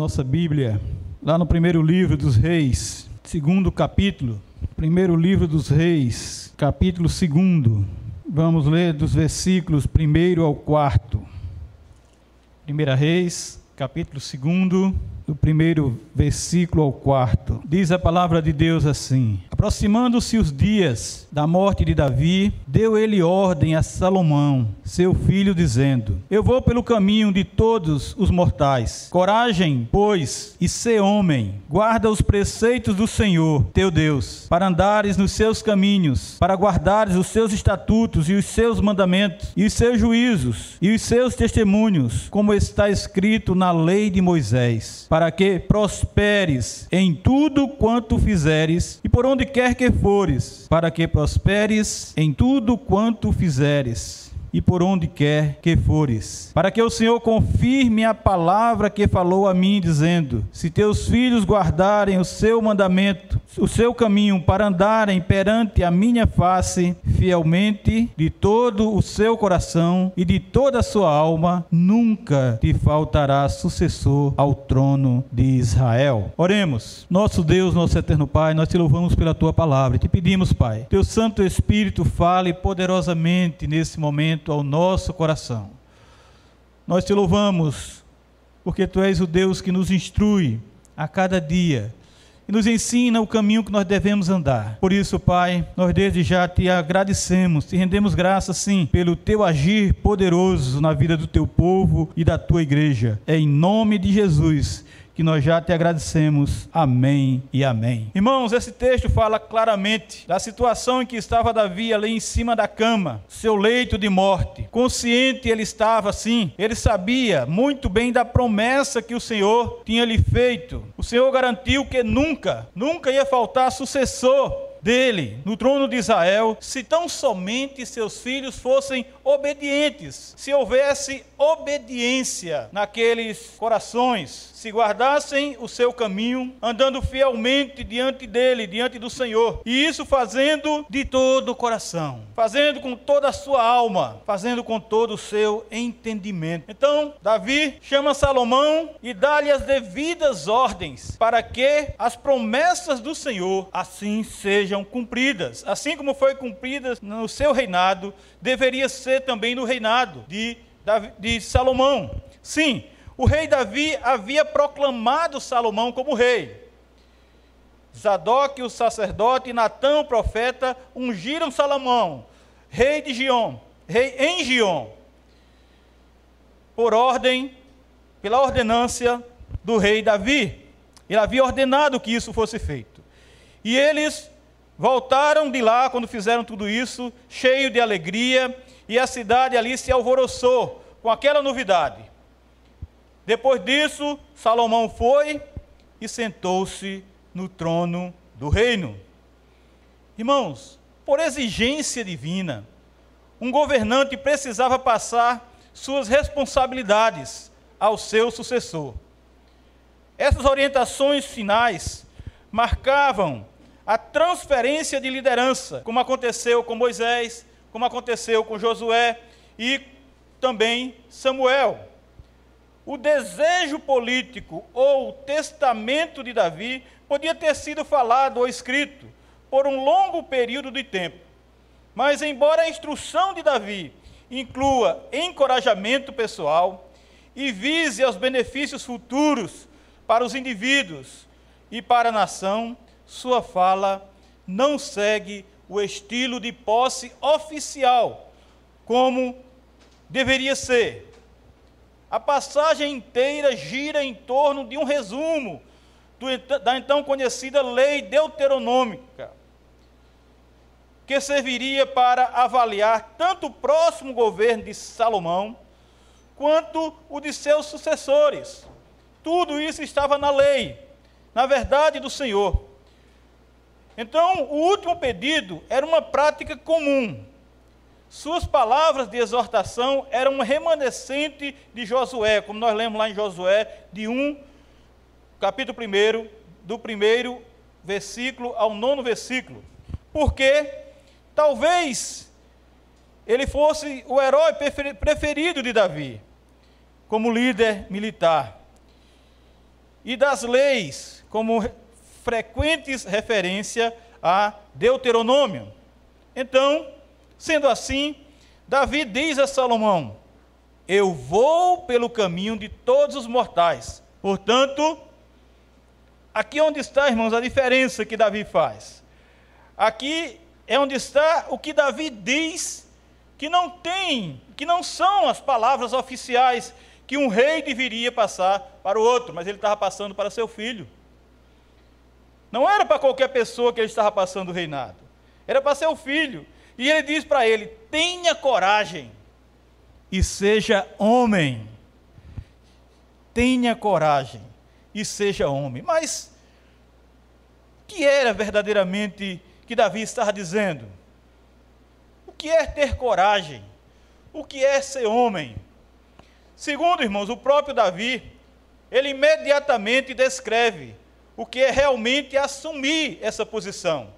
nossa Bíblia, lá no primeiro livro dos Reis, segundo capítulo, primeiro livro dos Reis, capítulo segundo. Vamos ler dos versículos primeiro ao quarto. Primeira Reis, capítulo segundo do primeiro versículo ao quarto. Diz a palavra de Deus assim: Aproximando-se os dias da morte de Davi, deu ele ordem a Salomão, seu filho, dizendo: Eu vou pelo caminho de todos os mortais. Coragem, pois, e ser homem, guarda os preceitos do Senhor, teu Deus, para andares nos seus caminhos, para guardares os seus estatutos e os seus mandamentos, e os seus juízos, e os seus testemunhos, como está escrito na lei de Moisés, para que prosperes em tudo quanto fizeres e por onde quer que fores, para que prosperes em tudo quanto fizeres e por onde quer que fores, para que o Senhor confirme a palavra que falou a mim, dizendo: Se teus filhos guardarem o seu mandamento, o seu caminho, para andarem perante a minha face fielmente, de todo o seu coração e de toda a sua alma, nunca te faltará sucessor ao trono de Israel. Oremos, nosso Deus, nosso eterno Pai, nós te louvamos pela tua palavra, te pedimos, Pai, teu Santo Espírito fale poderosamente nesse momento ao nosso coração. Nós te louvamos, porque tu és o Deus que nos instrui a cada dia e nos ensina o caminho que nós devemos andar. Por isso, Pai, nós desde já te agradecemos, te rendemos graças, sim, pelo teu agir poderoso na vida do teu povo e da tua igreja. É em nome de Jesus que nós já te agradecemos. Amém e amém. Irmãos, esse texto fala claramente da situação em que estava Davi ali em cima da cama, seu leito de morte. Consciente ele estava assim, ele sabia muito bem da promessa que o Senhor tinha lhe feito. O Senhor garantiu que nunca, nunca ia faltar sucessor dele no trono de Israel, se tão somente seus filhos fossem obedientes, se houvesse obediência naqueles corações, se guardassem o seu caminho, andando fielmente diante dele, diante do Senhor, e isso fazendo de todo o coração, fazendo com toda a sua alma, fazendo com todo o seu entendimento. Então, Davi chama Salomão e dá-lhe as devidas ordens para que as promessas do Senhor assim sejam cumpridas, assim como foi cumpridas no seu reinado, deveria ser também no reinado de, de Salomão. Sim, o rei Davi havia proclamado Salomão como rei. Zadok, o sacerdote, e Natã, o profeta, ungiram Salomão, rei de Gion, rei em Gion, por ordem, pela ordenância do rei Davi. Ele havia ordenado que isso fosse feito. E eles voltaram de lá, quando fizeram tudo isso, cheio de alegria, e a cidade ali se alvoroçou com aquela novidade. Depois disso, Salomão foi e sentou-se no trono do reino. Irmãos, por exigência divina, um governante precisava passar suas responsabilidades ao seu sucessor. Essas orientações finais marcavam a transferência de liderança, como aconteceu com Moisés, como aconteceu com Josué e também Samuel. O desejo político ou o testamento de Davi podia ter sido falado ou escrito por um longo período de tempo. Mas, embora a instrução de Davi inclua encorajamento pessoal e vise aos benefícios futuros para os indivíduos e para a nação, sua fala não segue o estilo de posse oficial, como deveria ser. A passagem inteira gira em torno de um resumo da então conhecida lei deuteronômica, que serviria para avaliar tanto o próximo governo de Salomão, quanto o de seus sucessores. Tudo isso estava na lei, na verdade do Senhor. Então, o último pedido era uma prática comum. Suas palavras de exortação eram um remanescente de Josué, como nós lemos lá em Josué, de 1, capítulo 1, do primeiro versículo ao nono versículo. Porque talvez ele fosse o herói preferido de Davi, como líder militar. e das leis, como frequentes referência a Deuteronômio. Então, sendo assim, Davi diz a Salomão: Eu vou pelo caminho de todos os mortais. Portanto, aqui onde está, irmãos, a diferença que Davi faz. Aqui é onde está o que Davi diz que não tem, que não são as palavras oficiais que um rei deveria passar para o outro, mas ele estava passando para seu filho. Não era para qualquer pessoa que ele estava passando o reinado, era para seu filho. E ele diz para ele: tenha coragem e seja homem. Tenha coragem e seja homem. Mas o que era verdadeiramente que Davi estava dizendo? O que é ter coragem? O que é ser homem? Segundo, irmãos, o próprio Davi, ele imediatamente descreve o que é realmente assumir essa posição,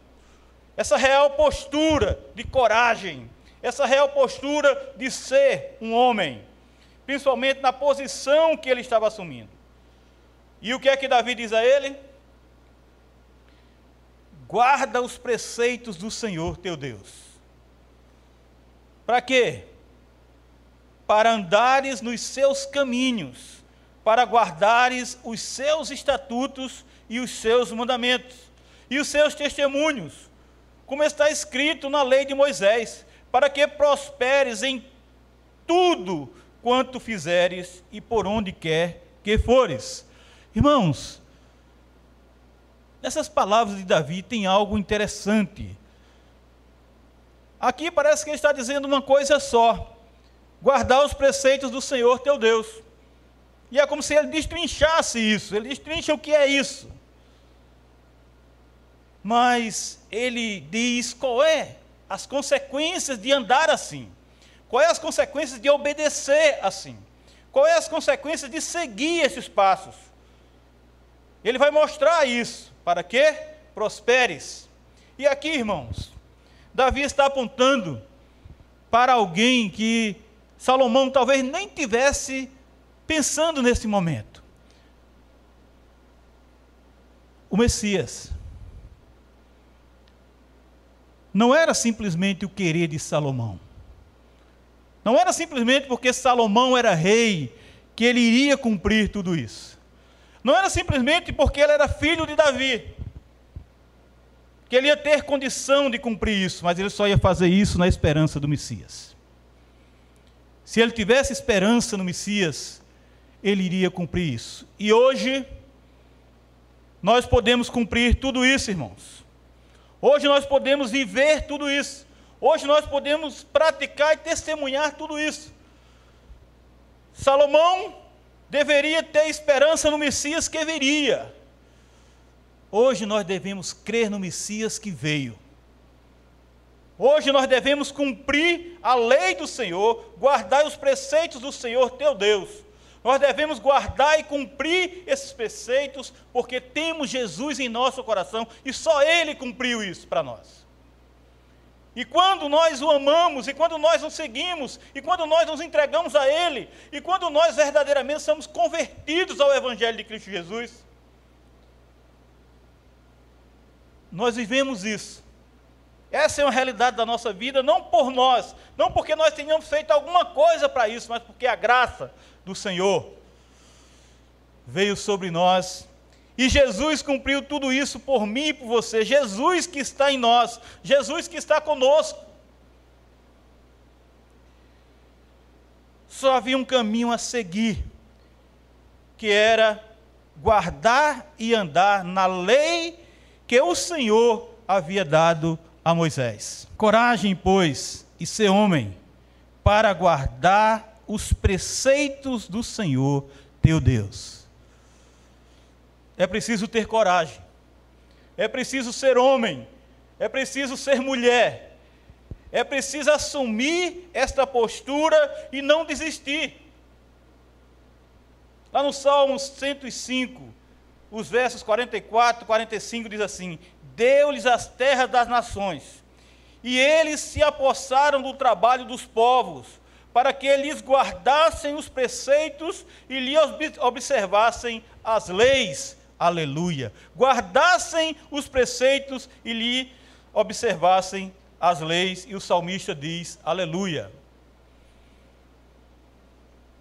essa real postura de coragem, essa real postura de ser um homem, principalmente na posição que ele estava assumindo. E o que é que Davi diz a ele? Guarda os preceitos do Senhor teu Deus. Para quê? Para andares nos seus caminhos, para guardares os seus estatutos e os seus mandamentos, e os seus testemunhos, como está escrito na lei de Moisés, para que prosperes em tudo quanto fizeres e por onde quer que fores. Irmãos, nessas palavras de Davi tem algo interessante. Aqui parece que ele está dizendo uma coisa só: guardar os preceitos do Senhor teu Deus. E é como se ele destrinchasse isso, ele destrincha o que é isso mas ele diz qual é as consequências de andar assim. Qual é as consequências de obedecer assim? Qual é as consequências de seguir esses passos? Ele vai mostrar isso para que prosperes. E aqui, irmãos, Davi está apontando para alguém que Salomão talvez nem tivesse pensando nesse momento. O Messias não era simplesmente o querer de Salomão. Não era simplesmente porque Salomão era rei que ele iria cumprir tudo isso. Não era simplesmente porque ele era filho de Davi que ele ia ter condição de cumprir isso, mas ele só ia fazer isso na esperança do Messias. Se ele tivesse esperança no Messias, ele iria cumprir isso. E hoje, nós podemos cumprir tudo isso, irmãos. Hoje nós podemos viver tudo isso. Hoje nós podemos praticar e testemunhar tudo isso. Salomão deveria ter esperança no Messias que viria. Hoje nós devemos crer no Messias que veio. Hoje nós devemos cumprir a lei do Senhor, guardar os preceitos do Senhor teu Deus. Nós devemos guardar e cumprir esses preceitos, porque temos Jesus em nosso coração e só Ele cumpriu isso para nós. E quando nós o amamos, e quando nós o seguimos, e quando nós nos entregamos a Ele, e quando nós verdadeiramente somos convertidos ao Evangelho de Cristo Jesus, nós vivemos isso. Essa é uma realidade da nossa vida, não por nós, não porque nós tenhamos feito alguma coisa para isso, mas porque a graça do Senhor veio sobre nós. E Jesus cumpriu tudo isso por mim e por você. Jesus que está em nós, Jesus que está conosco. Só havia um caminho a seguir, que era guardar e andar na lei que o Senhor havia dado a Moisés. Coragem, pois, e ser homem, para guardar os preceitos do Senhor teu Deus. É preciso ter coragem, é preciso ser homem, é preciso ser mulher, é preciso assumir esta postura e não desistir. Lá no Salmo 105, os versos 44 e 45 diz assim: deu-lhes as terras das nações, e eles se apossaram do trabalho dos povos, para que lhes guardassem os preceitos e lhe observassem as leis. Aleluia. Guardassem os preceitos e lhe observassem as leis. E o salmista diz: Aleluia.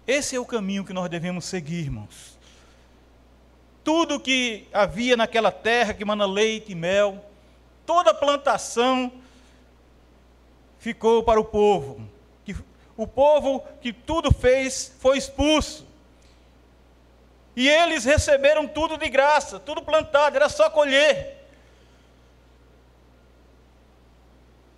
Esse é o caminho que nós devemos seguir, irmãos. Tudo que havia naquela terra que mana leite e mel, toda plantação ficou para o povo. O povo que tudo fez foi expulso. E eles receberam tudo de graça, tudo plantado, era só colher.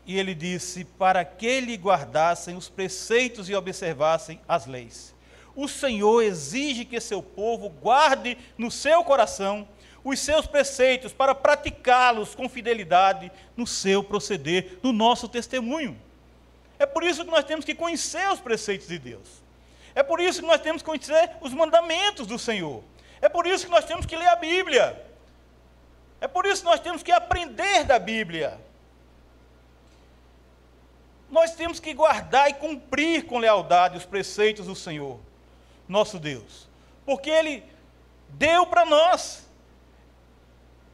E ele disse: para que lhe guardassem os preceitos e observassem as leis. O Senhor exige que seu povo guarde no seu coração os seus preceitos para praticá-los com fidelidade no seu proceder, no nosso testemunho. É por isso que nós temos que conhecer os preceitos de Deus. É por isso que nós temos que conhecer os mandamentos do Senhor. É por isso que nós temos que ler a Bíblia. É por isso que nós temos que aprender da Bíblia. Nós temos que guardar e cumprir com lealdade os preceitos do Senhor, nosso Deus. Porque Ele deu para nós.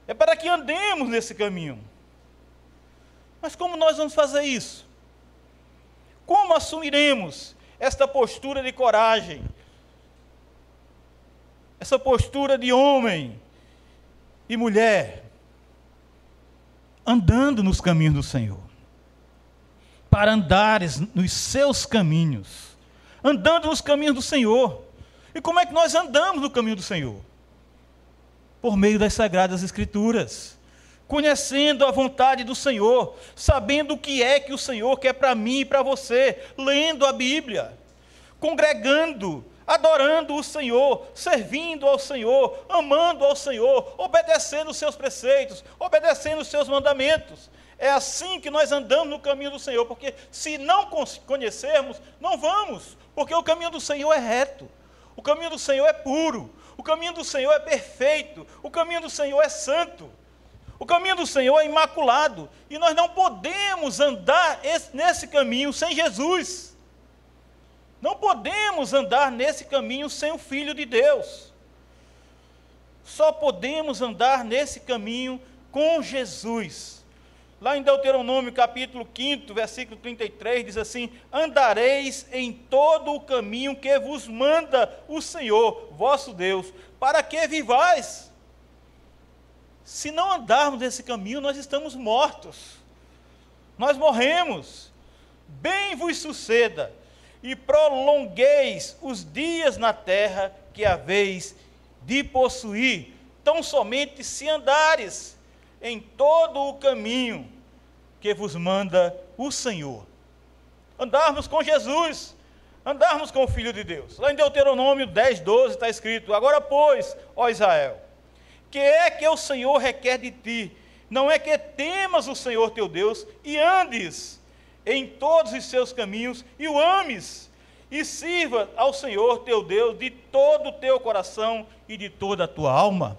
É para que andemos nesse caminho. Mas como nós vamos fazer isso? Como assumiremos esta postura de coragem? Essa postura de homem e mulher andando nos caminhos do Senhor. Para andares nos seus caminhos, andando nos caminhos do Senhor. E como é que nós andamos no caminho do Senhor? Por meio das sagradas escrituras conhecendo a vontade do Senhor, sabendo o que é que o Senhor quer para mim e para você, lendo a Bíblia, congregando, adorando o Senhor, servindo ao Senhor, amando ao Senhor, obedecendo os seus preceitos, obedecendo os seus mandamentos. É assim que nós andamos no caminho do Senhor, porque se não conhecermos, não vamos, porque o caminho do Senhor é reto, o caminho do Senhor é puro, o caminho do Senhor é perfeito, o caminho do Senhor é santo. O caminho do Senhor é imaculado e nós não podemos andar esse, nesse caminho sem Jesus. Não podemos andar nesse caminho sem o Filho de Deus. Só podemos andar nesse caminho com Jesus. Lá em Deuteronômio capítulo 5, versículo 33, diz assim: Andareis em todo o caminho que vos manda o Senhor, vosso Deus, para que vivais se não andarmos nesse caminho, nós estamos mortos. Nós morremos. Bem vos suceda, e prolongueis os dias na terra que haveis de possuir, tão somente se andares em todo o caminho que vos manda o Senhor. Andarmos com Jesus, andarmos com o Filho de Deus. Lá em Deuteronômio 10, 12 está escrito: Agora, pois, ó Israel, que é que o Senhor requer de ti? Não é que temas o Senhor teu Deus e andes em todos os seus caminhos e o ames e sirva ao Senhor teu Deus de todo o teu coração e de toda a tua alma.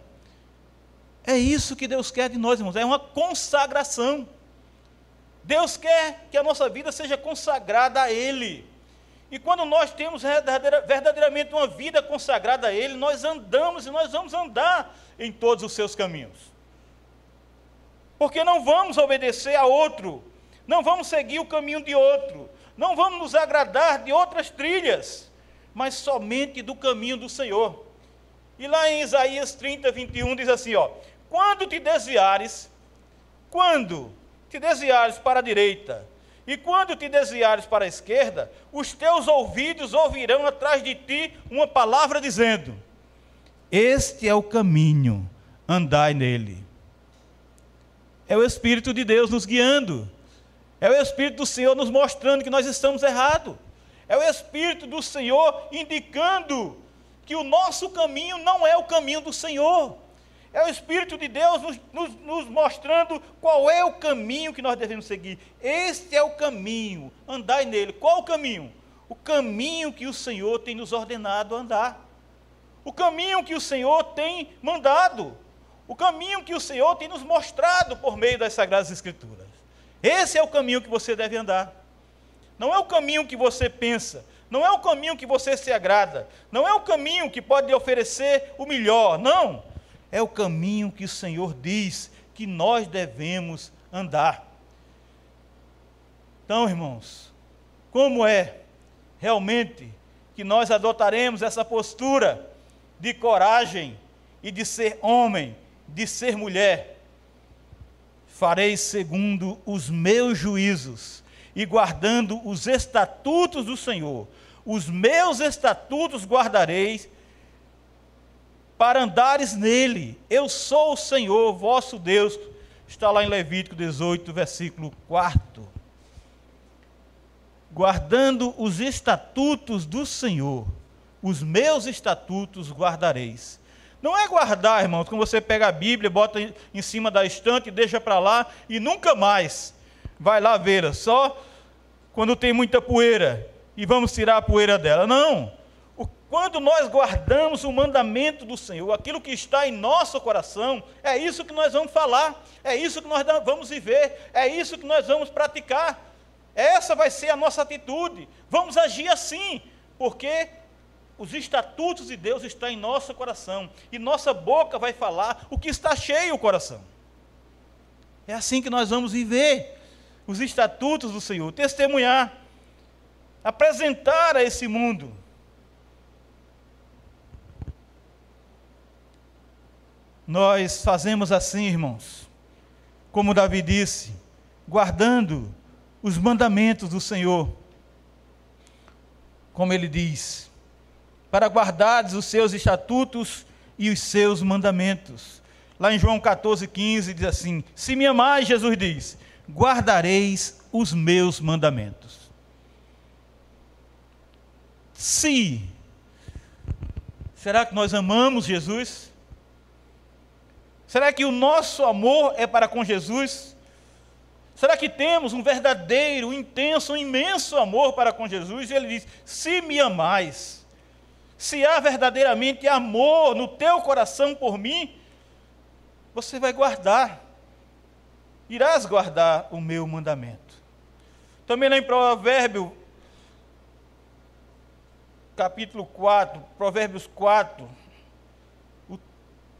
É isso que Deus quer de nós, irmãos, é uma consagração. Deus quer que a nossa vida seja consagrada a Ele. E quando nós temos verdadeiramente uma vida consagrada a Ele, nós andamos e nós vamos andar em todos os seus caminhos. Porque não vamos obedecer a outro, não vamos seguir o caminho de outro, não vamos nos agradar de outras trilhas, mas somente do caminho do Senhor. E lá em Isaías 30, 21 diz assim: ó, quando te desviares, quando te desviares para a direita, e quando te desviares para a esquerda, os teus ouvidos ouvirão atrás de ti uma palavra dizendo: Este é o caminho, andai nele. É o Espírito de Deus nos guiando. É o Espírito do Senhor nos mostrando que nós estamos errados. É o Espírito do Senhor indicando que o nosso caminho não é o caminho do Senhor. É o Espírito de Deus nos, nos, nos, mostrando qual é o caminho que nós devemos seguir. Este é o caminho, andai nele. Qual o caminho? O caminho que o Senhor tem nos ordenado andar. O caminho que o Senhor tem mandado. O caminho que o Senhor tem nos mostrado por meio das Sagradas Escrituras. Esse é o caminho que você deve andar. não é o caminho que você pensa, não é o caminho que você se agrada, não é o caminho que pode lhe oferecer o melhor, não. É o caminho que o Senhor diz que nós devemos andar. Então, irmãos, como é realmente que nós adotaremos essa postura de coragem e de ser homem, de ser mulher? Farei segundo os meus juízos e guardando os estatutos do Senhor. Os meus estatutos guardareis para andares nele. Eu sou o Senhor, vosso Deus. Está lá em Levítico 18, versículo 4 guardando os estatutos do Senhor, os meus estatutos guardareis. Não é guardar, irmãos, quando você pega a Bíblia, bota em cima da estante, deixa para lá e nunca mais vai lá vê-la, só quando tem muita poeira e vamos tirar a poeira dela. Não. Quando nós guardamos o mandamento do Senhor, aquilo que está em nosso coração, é isso que nós vamos falar, é isso que nós vamos viver, é isso que nós vamos praticar. Essa vai ser a nossa atitude. Vamos agir assim, porque os estatutos de Deus estão em nosso coração e nossa boca vai falar o que está cheio o coração. É assim que nós vamos viver os estatutos do Senhor, testemunhar, apresentar a esse mundo. Nós fazemos assim, irmãos, como Davi disse, guardando os mandamentos do Senhor. Como ele diz, para guardares os seus estatutos e os seus mandamentos. Lá em João 14, 15 diz assim: Se me amais, Jesus diz, guardareis os meus mandamentos. Se, será que nós amamos Jesus? Será que o nosso amor é para com Jesus? Será que temos um verdadeiro, intenso, imenso amor para com Jesus? E ele diz: Se me amais, se há verdadeiramente amor no teu coração por mim, você vai guardar, irás guardar o meu mandamento. Também lá em Provérbio, capítulo 4, Provérbios 4, o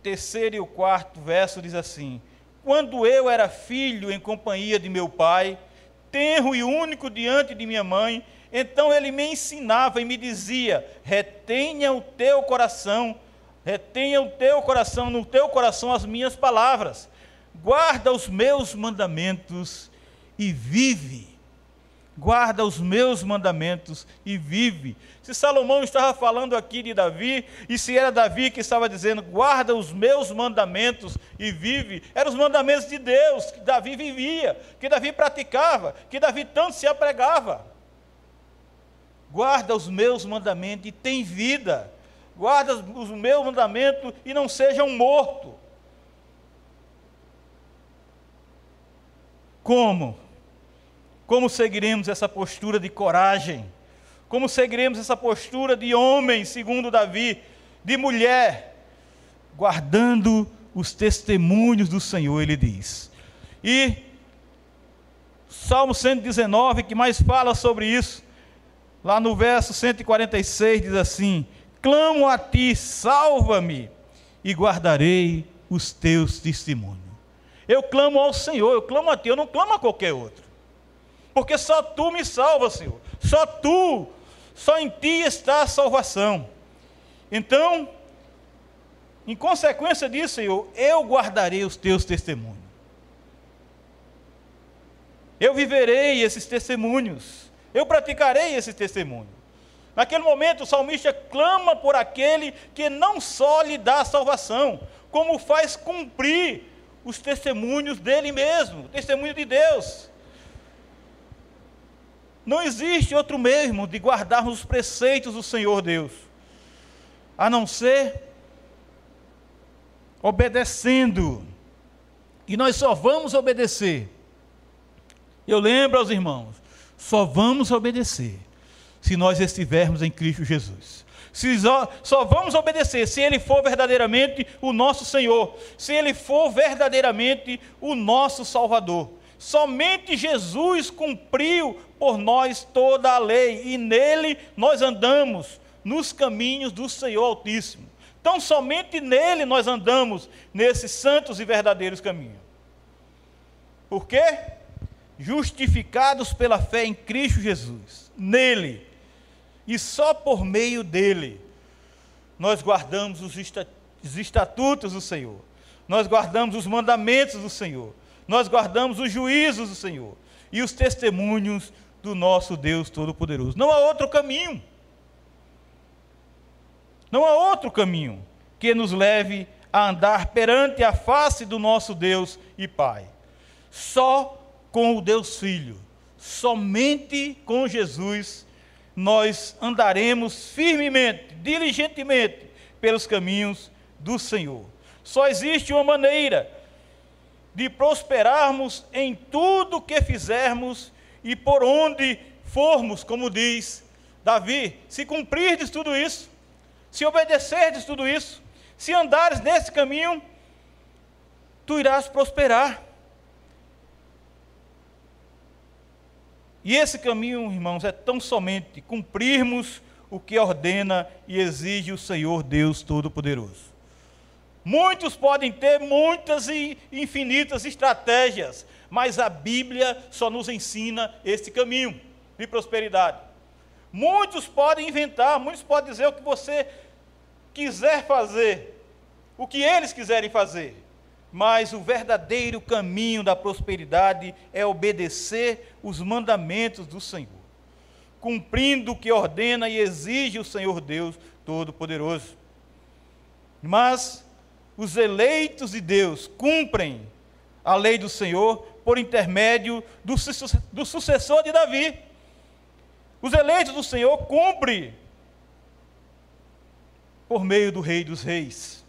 terceiro e o quarto verso diz assim: quando eu era filho em companhia de meu pai, tenro e único diante de minha mãe, então ele me ensinava e me dizia: retenha o teu coração, retenha o teu coração, no teu coração as minhas palavras, guarda os meus mandamentos e vive guarda os meus mandamentos e vive. Se Salomão estava falando aqui de Davi, e se era Davi que estava dizendo, guarda os meus mandamentos e vive, eram os mandamentos de Deus que Davi vivia, que Davi praticava, que Davi tanto se apregava. Guarda os meus mandamentos e tem vida. Guarda os meus mandamentos e não sejam morto. Como? Como seguiremos essa postura de coragem? Como seguiremos essa postura de homem, segundo Davi, de mulher, guardando os testemunhos do Senhor, ele diz. E Salmo 119, que mais fala sobre isso, lá no verso 146 diz assim: Clamo a ti, salva-me, e guardarei os teus testemunhos. Eu clamo ao Senhor, eu clamo a ti, eu não clamo a qualquer outro porque só tu me salvas, Senhor. Só tu, só em ti está a salvação. Então, em consequência disso, Senhor, eu guardarei os teus testemunhos. Eu viverei esses testemunhos. Eu praticarei esses testemunhos. Naquele momento, o salmista clama por aquele que não só lhe dá a salvação, como faz cumprir os testemunhos dele mesmo, o testemunho de Deus. Não existe outro mesmo de guardarmos os preceitos do Senhor Deus, a não ser obedecendo. E nós só vamos obedecer. Eu lembro aos irmãos, só vamos obedecer se nós estivermos em Cristo Jesus. Se só, só vamos obedecer se Ele for verdadeiramente o nosso Senhor, se Ele for verdadeiramente o nosso Salvador Somente Jesus cumpriu por nós toda a lei e nele nós andamos nos caminhos do Senhor Altíssimo. Então, somente nele nós andamos nesses santos e verdadeiros caminhos. Por quê? Justificados pela fé em Cristo Jesus, nele, e só por meio dele, nós guardamos os estatutos do Senhor, nós guardamos os mandamentos do Senhor, nós guardamos os juízos do Senhor e os testemunhos do nosso Deus Todo-Poderoso. Não há outro caminho. Não há outro caminho que nos leve a andar perante a face do nosso Deus e Pai. Só com o Deus Filho, somente com Jesus, nós andaremos firmemente, diligentemente pelos caminhos do Senhor. Só existe uma maneira de prosperarmos em tudo que fizermos e por onde formos, como diz Davi, se cumprirdes tudo isso, se obedecerdes tudo isso, se andares nesse caminho, tu irás prosperar. E esse caminho, irmãos, é tão somente cumprirmos o que ordena e exige o Senhor Deus Todo-Poderoso. Muitos podem ter muitas e infinitas estratégias, mas a Bíblia só nos ensina esse caminho de prosperidade. Muitos podem inventar, muitos podem dizer o que você quiser fazer, o que eles quiserem fazer, mas o verdadeiro caminho da prosperidade é obedecer os mandamentos do Senhor, cumprindo o que ordena e exige o Senhor Deus Todo-Poderoso. Mas os eleitos de Deus cumprem a lei do Senhor por intermédio do, do sucessor de Davi. Os eleitos do Senhor cumprem por meio do Rei dos Reis.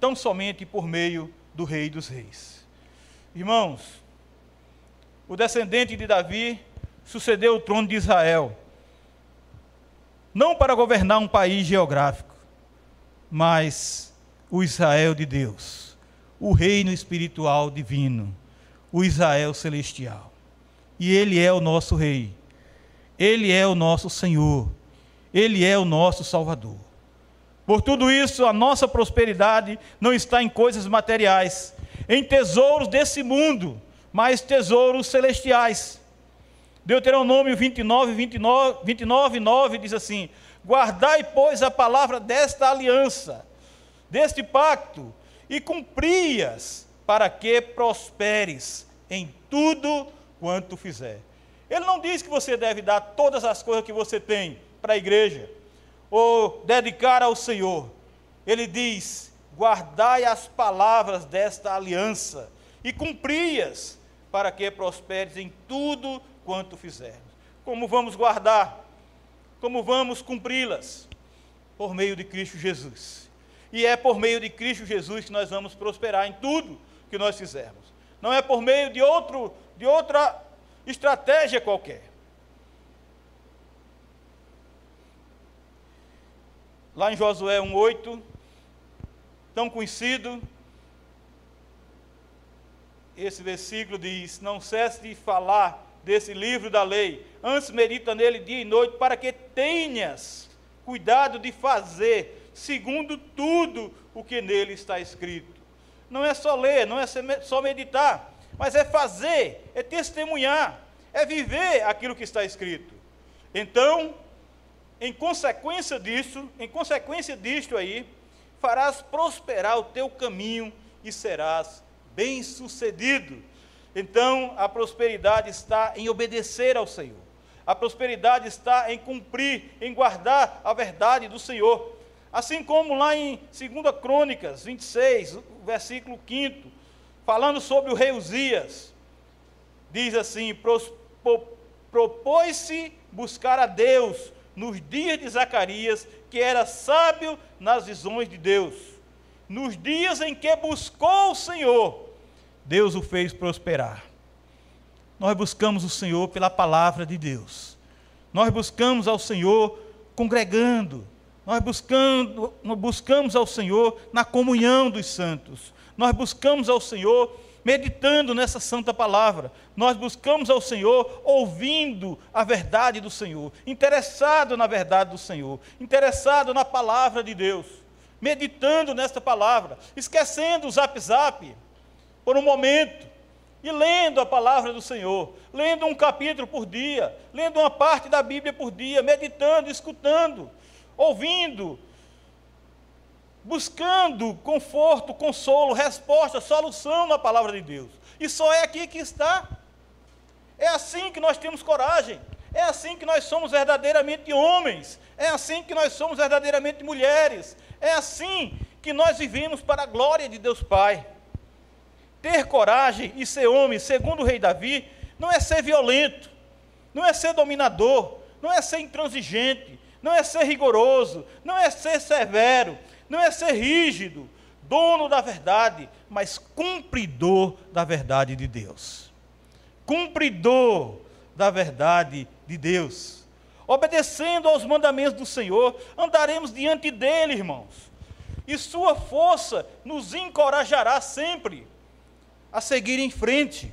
Tão somente por meio do Rei dos Reis. Irmãos, o descendente de Davi sucedeu o trono de Israel, não para governar um país geográfico, mas o Israel de Deus, o reino espiritual divino, o Israel celestial. E ele é o nosso rei. Ele é o nosso Senhor. Ele é o nosso Salvador. Por tudo isso, a nossa prosperidade não está em coisas materiais, em tesouros desse mundo, mas tesouros celestiais. Deuteronômio 29, 29, 29, 9 diz assim: Guardai, pois, a palavra desta aliança, deste pacto, e cumprias, para que prosperes em tudo quanto fizer. Ele não diz que você deve dar todas as coisas que você tem, para a igreja, ou dedicar ao Senhor. Ele diz: guardai as palavras desta aliança e cumpri-as, para que prosperes em tudo quanto fizermos. Como vamos guardar? Como vamos cumpri-las? Por meio de Cristo Jesus. E é por meio de Cristo Jesus que nós vamos prosperar em tudo que nós fizermos. Não é por meio de outro de outra estratégia qualquer. lá em Josué 1,8, tão conhecido, esse versículo diz: Não cesse de falar desse livro da lei, antes medita nele dia e noite, para que tenhas cuidado de fazer, segundo tudo o que nele está escrito. Não é só ler, não é só meditar, mas é fazer, é testemunhar, é viver aquilo que está escrito. Então, em consequência disso, em consequência disto aí, farás prosperar o teu caminho e serás bem-sucedido. Então, a prosperidade está em obedecer ao Senhor. A prosperidade está em cumprir, em guardar a verdade do Senhor. Assim como lá em 2 Crônicas 26, versículo 5, falando sobre o rei Uzias, diz assim: propôs-se buscar a Deus nos dias de Zacarias, que era sábio nas visões de Deus. Nos dias em que buscou o Senhor, Deus o fez prosperar. Nós buscamos o Senhor pela palavra de Deus. Nós buscamos ao Senhor congregando. Nós buscando, nós buscamos ao Senhor na comunhão dos santos. Nós buscamos ao Senhor meditando nessa santa palavra. Nós buscamos ao Senhor ouvindo a verdade do Senhor, interessado na verdade do Senhor, interessado na palavra de Deus, meditando nesta palavra, esquecendo o zap zap por um momento e lendo a palavra do Senhor, lendo um capítulo por dia, lendo uma parte da Bíblia por dia, meditando, escutando, ouvindo, buscando conforto, consolo, resposta, solução na palavra de Deus. E só é aqui que está. É assim que nós temos coragem. É assim que nós somos verdadeiramente homens. É assim que nós somos verdadeiramente mulheres. É assim que nós vivemos para a glória de Deus Pai. Ter coragem e ser homem, segundo o rei Davi, não é ser violento, não é ser dominador, não é ser intransigente, não é ser rigoroso, não é ser severo, não é ser rígido, dono da verdade, mas cumpridor da verdade de Deus. Cumpridor da verdade de Deus. Obedecendo aos mandamentos do Senhor, andaremos diante dele, irmãos. E sua força nos encorajará sempre a seguir em frente.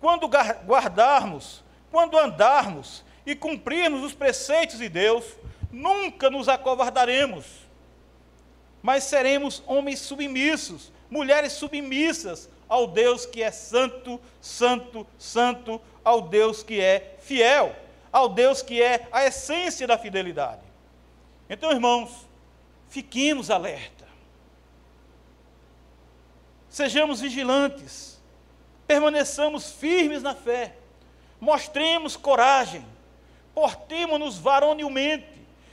Quando guardarmos, quando andarmos e cumprirmos os preceitos de Deus, nunca nos acovardaremos, mas seremos homens submissos, mulheres submissas ao Deus que é santo, santo, santo, ao Deus que é fiel, ao Deus que é a essência da fidelidade. Então, irmãos, fiquemos alerta. Sejamos vigilantes, permaneçamos firmes na fé, mostremos coragem, portemos-nos varonilmente,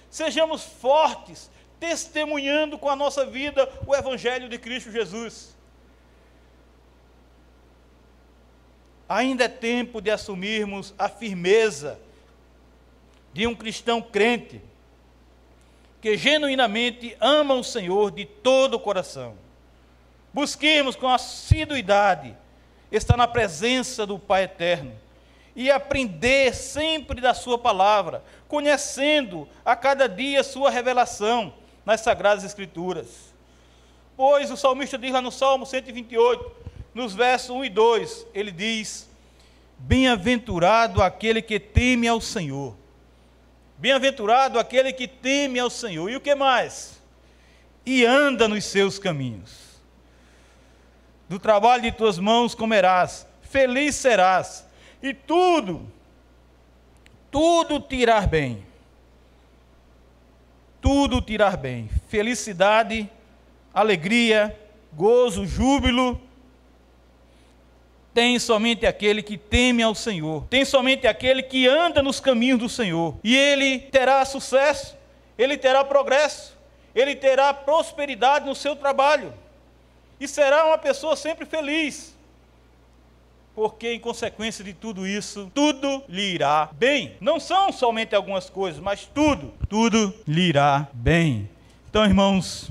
sejamos fortes, testemunhando com a nossa vida o Evangelho de Cristo Jesus. Ainda é tempo de assumirmos a firmeza de um cristão crente, que genuinamente ama o Senhor de todo o coração Busquemos com assiduidade estar na presença do Pai eterno e aprender sempre da Sua palavra, conhecendo a cada dia Sua revelação nas Sagradas Escrituras. Pois o salmista diz lá no Salmo 128, nos versos 1 e 2, ele diz: Bem-aventurado aquele que teme ao Senhor. Bem-aventurado aquele que teme ao Senhor. E o que mais? E anda nos seus caminhos do trabalho de tuas mãos comerás, feliz serás, e tudo, tudo tirar bem. Tudo tirar bem. Felicidade, alegria, gozo, júbilo. Tem somente aquele que teme ao Senhor. Tem somente aquele que anda nos caminhos do Senhor. E ele terá sucesso, ele terá progresso, ele terá prosperidade no seu trabalho e será uma pessoa sempre feliz. Porque, em consequência de tudo isso, tudo lhe irá bem. Não são somente algumas coisas, mas tudo, tudo lhe irá bem. Então, irmãos,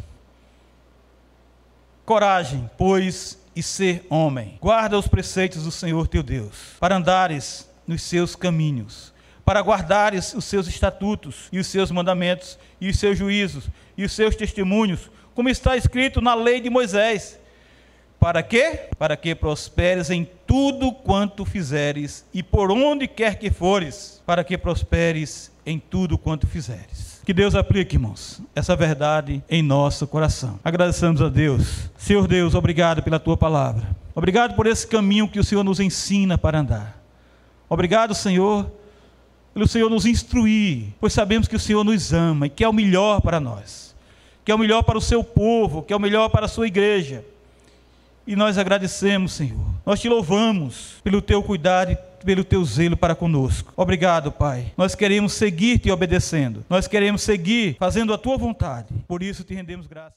coragem, pois, e ser homem. Guarda os preceitos do Senhor teu Deus, para andares nos seus caminhos, para guardares os seus estatutos e os seus mandamentos e os seus juízos e os seus testemunhos, como está escrito na lei de Moisés. Para quê? Para que prosperes em tudo quanto fizeres e por onde quer que fores, para que prosperes em tudo quanto fizeres. Que Deus aplique, irmãos, essa verdade em nosso coração. Agradecemos a Deus. Senhor Deus, obrigado pela tua palavra. Obrigado por esse caminho que o Senhor nos ensina para andar. Obrigado, Senhor, pelo Senhor nos instruir, pois sabemos que o Senhor nos ama e que é o melhor para nós que é o melhor para o seu povo, que é o melhor para a sua igreja. E nós agradecemos, Senhor. Nós te louvamos pelo teu cuidado e pelo teu zelo para conosco. Obrigado, Pai. Nós queremos seguir te obedecendo. Nós queremos seguir fazendo a tua vontade. Por isso te rendemos graças.